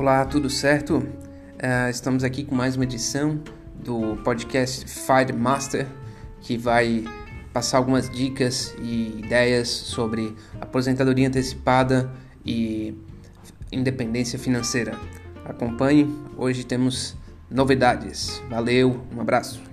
Olá, tudo certo? Uh, estamos aqui com mais uma edição do podcast Fire Master, que vai passar algumas dicas e ideias sobre aposentadoria antecipada e independência financeira. Acompanhe, hoje temos novidades. Valeu, um abraço.